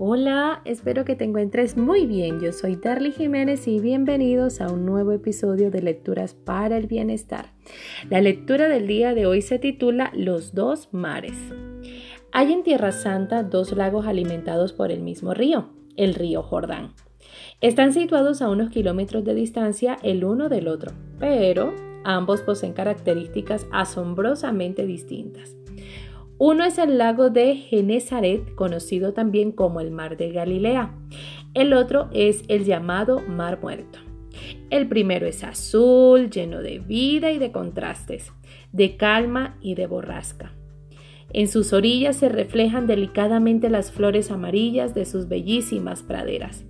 Hola, espero que te encuentres muy bien. Yo soy Darly Jiménez y bienvenidos a un nuevo episodio de Lecturas para el Bienestar. La lectura del día de hoy se titula Los dos mares. Hay en Tierra Santa dos lagos alimentados por el mismo río, el río Jordán. Están situados a unos kilómetros de distancia el uno del otro, pero ambos poseen características asombrosamente distintas. Uno es el lago de Genezaret, conocido también como el Mar de Galilea. El otro es el llamado Mar Muerto. El primero es azul, lleno de vida y de contrastes, de calma y de borrasca. En sus orillas se reflejan delicadamente las flores amarillas de sus bellísimas praderas.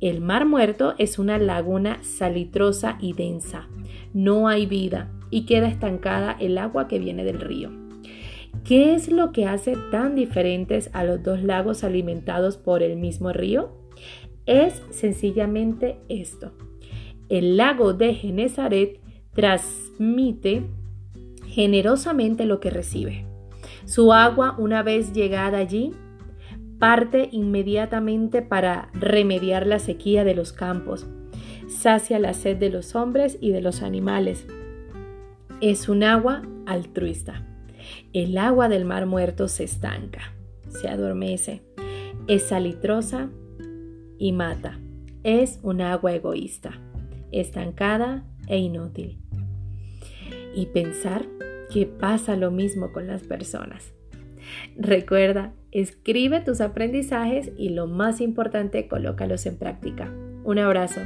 El Mar Muerto es una laguna salitrosa y densa. No hay vida y queda estancada el agua que viene del río. ¿Qué es lo que hace tan diferentes a los dos lagos alimentados por el mismo río? Es sencillamente esto. El lago de Genezaret transmite generosamente lo que recibe. Su agua, una vez llegada allí, parte inmediatamente para remediar la sequía de los campos, sacia la sed de los hombres y de los animales. Es un agua altruista. El agua del mar muerto se estanca, se adormece, es salitrosa y mata. Es un agua egoísta, estancada e inútil. Y pensar que pasa lo mismo con las personas. Recuerda, escribe tus aprendizajes y lo más importante, colócalos en práctica. Un abrazo.